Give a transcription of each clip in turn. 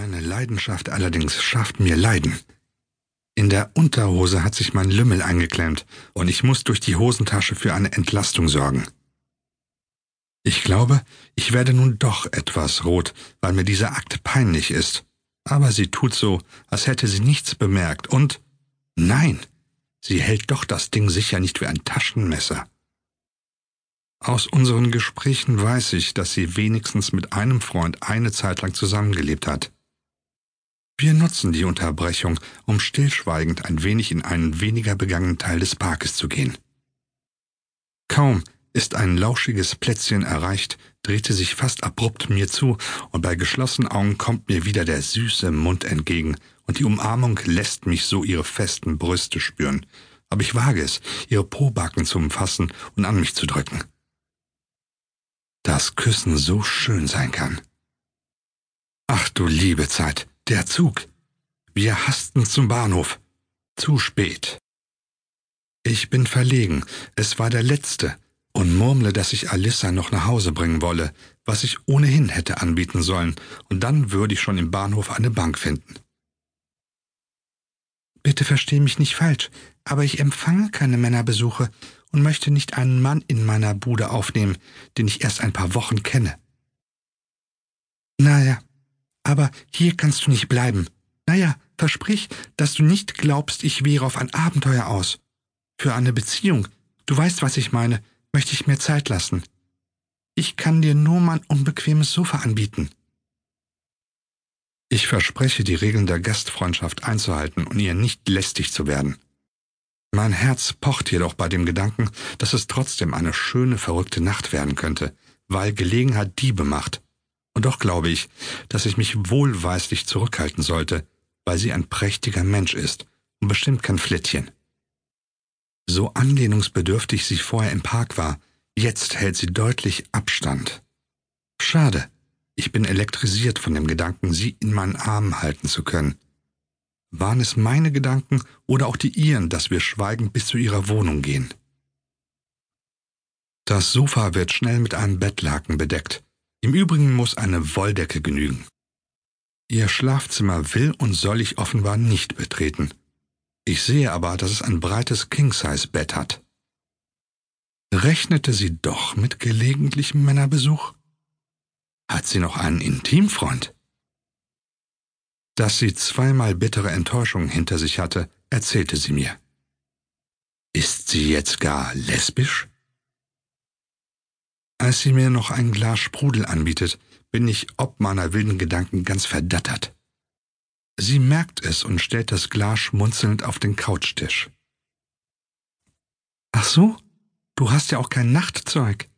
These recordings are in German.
Meine Leidenschaft allerdings schafft mir Leiden. In der Unterhose hat sich mein Lümmel eingeklemmt und ich muss durch die Hosentasche für eine Entlastung sorgen. Ich glaube, ich werde nun doch etwas rot, weil mir dieser Akt peinlich ist. Aber sie tut so, als hätte sie nichts bemerkt und nein, sie hält doch das Ding sicher nicht wie ein Taschenmesser. Aus unseren Gesprächen weiß ich, dass sie wenigstens mit einem Freund eine Zeit lang zusammengelebt hat. Wir nutzen die Unterbrechung, um stillschweigend ein wenig in einen weniger begangenen Teil des Parkes zu gehen. Kaum ist ein lauschiges Plätzchen erreicht, dreht sie sich fast abrupt mir zu, und bei geschlossenen Augen kommt mir wieder der süße Mund entgegen, und die Umarmung lässt mich so ihre festen Brüste spüren, aber ich wage es, ihre Pobacken zu umfassen und an mich zu drücken dass Küssen so schön sein kann. Ach du liebe Zeit, der Zug. Wir hasten zum Bahnhof. Zu spät. Ich bin verlegen, es war der letzte, und murmle, dass ich Alissa noch nach Hause bringen wolle, was ich ohnehin hätte anbieten sollen, und dann würde ich schon im Bahnhof eine Bank finden. Bitte versteh mich nicht falsch, aber ich empfange keine Männerbesuche und möchte nicht einen Mann in meiner Bude aufnehmen, den ich erst ein paar Wochen kenne. Naja, aber hier kannst du nicht bleiben. Naja, versprich, dass du nicht glaubst, ich wäre auf ein Abenteuer aus. Für eine Beziehung, du weißt, was ich meine, möchte ich mir Zeit lassen. Ich kann dir nur mein unbequemes Sofa anbieten. Ich verspreche, die Regeln der Gastfreundschaft einzuhalten und ihr nicht lästig zu werden. Mein Herz pocht jedoch bei dem Gedanken, dass es trotzdem eine schöne, verrückte Nacht werden könnte, weil Gelegenheit Diebe macht. Und doch glaube ich, dass ich mich wohlweislich zurückhalten sollte, weil sie ein prächtiger Mensch ist und bestimmt kein Flittchen. So anlehnungsbedürftig sie vorher im Park war, jetzt hält sie deutlich Abstand. Schade, ich bin elektrisiert von dem Gedanken, sie in meinen Armen halten zu können. Waren es meine Gedanken oder auch die ihren, dass wir schweigend bis zu ihrer Wohnung gehen? Das Sofa wird schnell mit einem Bettlaken bedeckt. Im Übrigen muss eine Wolldecke genügen. Ihr Schlafzimmer will und soll ich offenbar nicht betreten. Ich sehe aber, dass es ein breites King-Size-Bett hat. Rechnete sie doch mit gelegentlichem Männerbesuch? Hat sie noch einen Intimfreund? Dass sie zweimal bittere Enttäuschungen hinter sich hatte, erzählte sie mir. Ist sie jetzt gar lesbisch? Als sie mir noch ein Glas Sprudel anbietet, bin ich ob meiner wilden Gedanken ganz verdattert. Sie merkt es und stellt das Glas schmunzelnd auf den Couchtisch. Ach so, du hast ja auch kein Nachtzeug.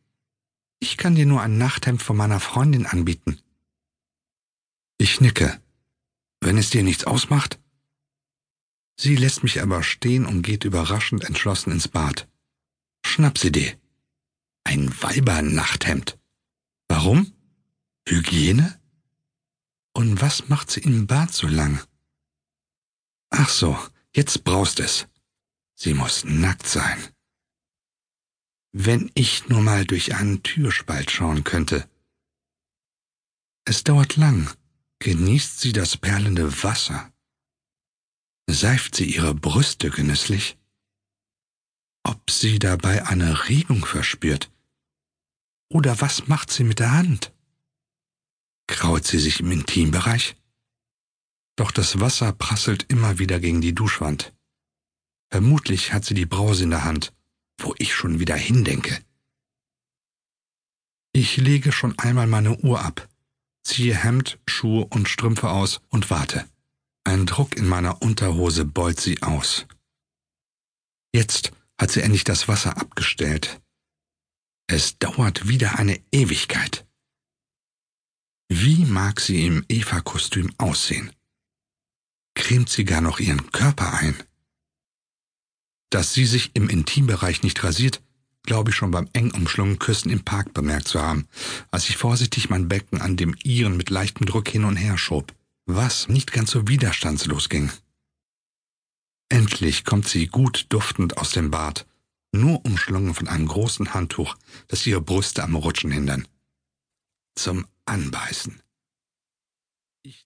Ich kann dir nur ein Nachthemd von meiner Freundin anbieten. Ich nicke. Wenn es dir nichts ausmacht? Sie lässt mich aber stehen und geht überraschend entschlossen ins Bad. Schnapsidee. Ein Weibernachthemd. Warum? Hygiene? Und was macht sie im Bad so lang? Ach so, jetzt braust es. Sie muss nackt sein. Wenn ich nur mal durch einen Türspalt schauen könnte. Es dauert lang, genießt sie das perlende Wasser, seift sie ihre Brüste genüsslich, ob sie dabei eine Regung verspürt, oder was macht sie mit der Hand? Kraut sie sich im Intimbereich? Doch das Wasser prasselt immer wieder gegen die Duschwand. Vermutlich hat sie die Brause in der Hand, wo ich schon wieder hindenke. Ich lege schon einmal meine Uhr ab ziehe Hemd, Schuhe und Strümpfe aus und warte. Ein Druck in meiner Unterhose beut sie aus. Jetzt hat sie endlich das Wasser abgestellt. Es dauert wieder eine Ewigkeit. Wie mag sie im Eva-Kostüm aussehen? Cremt sie gar noch ihren Körper ein? Dass sie sich im Intimbereich nicht rasiert, glaube ich schon beim eng umschlungenen Küssen im Park bemerkt zu haben, als ich vorsichtig mein Becken an dem ihren mit leichtem Druck hin und her schob, was nicht ganz so widerstandslos ging. Endlich kommt sie gut duftend aus dem Bad, nur umschlungen von einem großen Handtuch, das ihre Brüste am Rutschen hindern. Zum Anbeißen. Ich